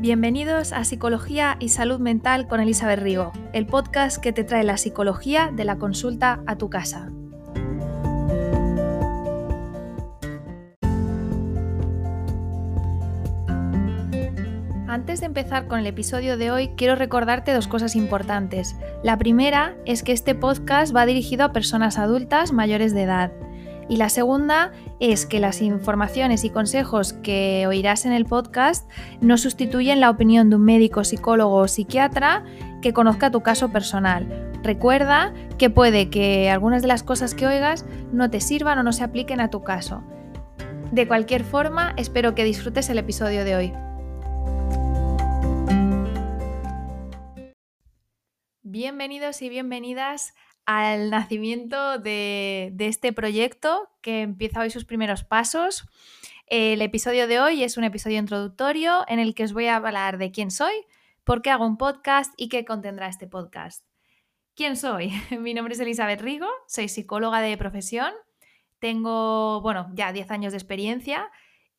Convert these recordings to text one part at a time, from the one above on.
Bienvenidos a Psicología y Salud Mental con Elizabeth Rigo, el podcast que te trae la psicología de la consulta a tu casa. Antes de empezar con el episodio de hoy, quiero recordarte dos cosas importantes. La primera es que este podcast va dirigido a personas adultas mayores de edad. Y la segunda es que las informaciones y consejos que oirás en el podcast no sustituyen la opinión de un médico, psicólogo o psiquiatra que conozca tu caso personal. Recuerda que puede que algunas de las cosas que oigas no te sirvan o no se apliquen a tu caso. De cualquier forma, espero que disfrutes el episodio de hoy. Bienvenidos y bienvenidas al nacimiento de, este proyecto que empieza hoy sus primeros pasos. El episodio de hoy es un episodio introductorio en el que os voy a hablar de quién soy, por qué hago un podcast y qué contendrá este podcast. ¿Quién soy? Mi nombre es Elizabeth Rigo, soy psicóloga de profesión, tengo, bueno, ya 10 años de experiencia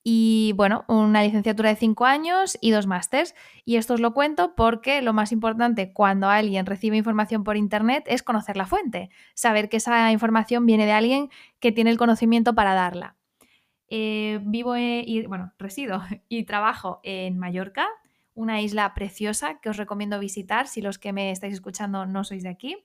y bueno, una licenciatura de cinco años y dos másters. Y esto os lo cuento porque lo más importante cuando alguien recibe información por Internet es conocer la fuente, saber que esa información viene de alguien que tiene el conocimiento para darla. Eh, vivo y, bueno, resido y trabajo en Mallorca, una isla preciosa que os recomiendo visitar si los que me estáis escuchando no sois de aquí.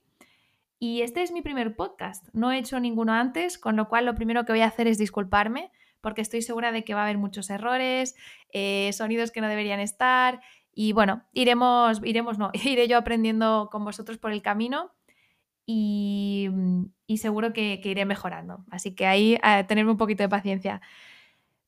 Y este es mi primer podcast, no he hecho ninguno antes, con lo cual lo primero que voy a hacer es disculparme porque estoy segura de que va a haber muchos errores, eh, sonidos que no deberían estar y bueno, iremos, iremos, no, iré yo aprendiendo con vosotros por el camino y, seguro que, iré mejorando. Así que ahí a tenerme un poquito de paciencia.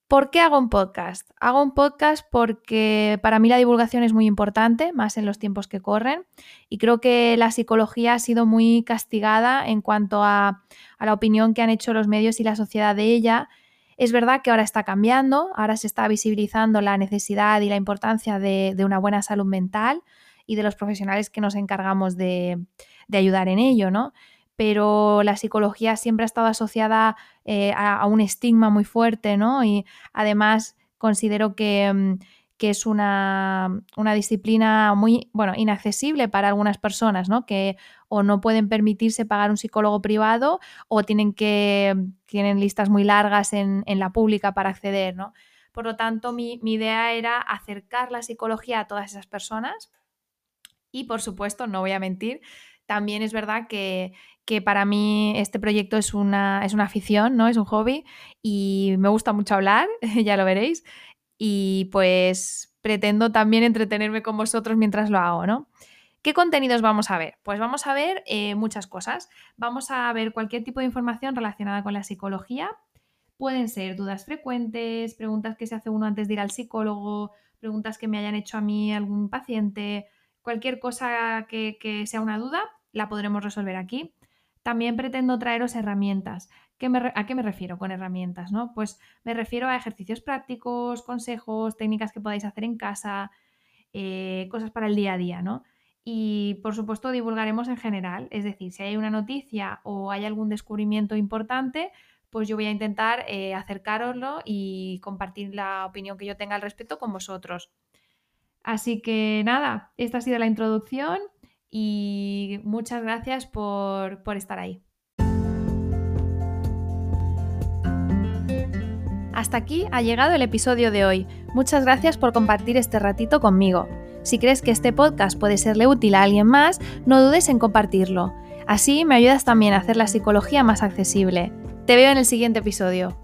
¿Por qué hago un podcast? Hago un podcast porque para mí la divulgación es muy importante, más en los tiempos que corren, y creo que la psicología ha sido muy castigada en cuanto a la opinión que han hecho los medios y la sociedad de ella es verdad que ahora está cambiando, ahora se está visibilizando la necesidad y la importancia de, una buena salud mental y de los profesionales que nos encargamos de, ayudar en ello, ¿no? Pero la psicología siempre ha estado asociada eh, a, un estigma muy fuerte, ¿no? Y además considero que, mm, que es una, disciplina muy, bueno, inaccesible para algunas personas, ¿no? Que o no pueden permitirse pagar un psicólogo privado o tienen que, tienen listas muy largas en, la pública para acceder, ¿no? Por lo tanto, mi, idea era acercar la psicología a todas esas personas y, por supuesto, no voy a mentir, también es verdad que, que, para mí este proyecto es una, es una afición, ¿no? Es un hobby y me gusta mucho hablar, ya lo veréis y pues pretendo también entretenerme con vosotros mientras lo hago, ¿no? ¿Qué contenidos vamos a ver? Pues vamos a ver eh, muchas cosas. Vamos a ver cualquier tipo de información relacionada con la psicología. Pueden ser dudas frecuentes, preguntas que se hace uno antes de ir al psicólogo, preguntas que me hayan hecho a mí algún paciente, cualquier cosa que, que sea una duda, la podremos resolver aquí. También pretendo traeros herramientas ¿A qué me refiero con herramientas? ¿no? Pues me refiero a ejercicios prácticos, consejos, técnicas que podáis hacer en casa, eh, cosas para el día a día, ¿no? Y por supuesto divulgaremos en general, es decir, si hay una noticia o hay algún descubrimiento importante, pues yo voy a intentar eh, acercaroslo y compartir la opinión que yo tenga al respecto con vosotros. Así que nada, esta ha sido la introducción y muchas gracias por estar ahí. Hasta aquí ha llegado el episodio de hoy. Muchas gracias por compartir este ratito conmigo. Si crees que este podcast puede serle útil a alguien más, no dudes en compartirlo. Así me ayudas también a hacer la psicología más accesible. Te veo en el siguiente episodio.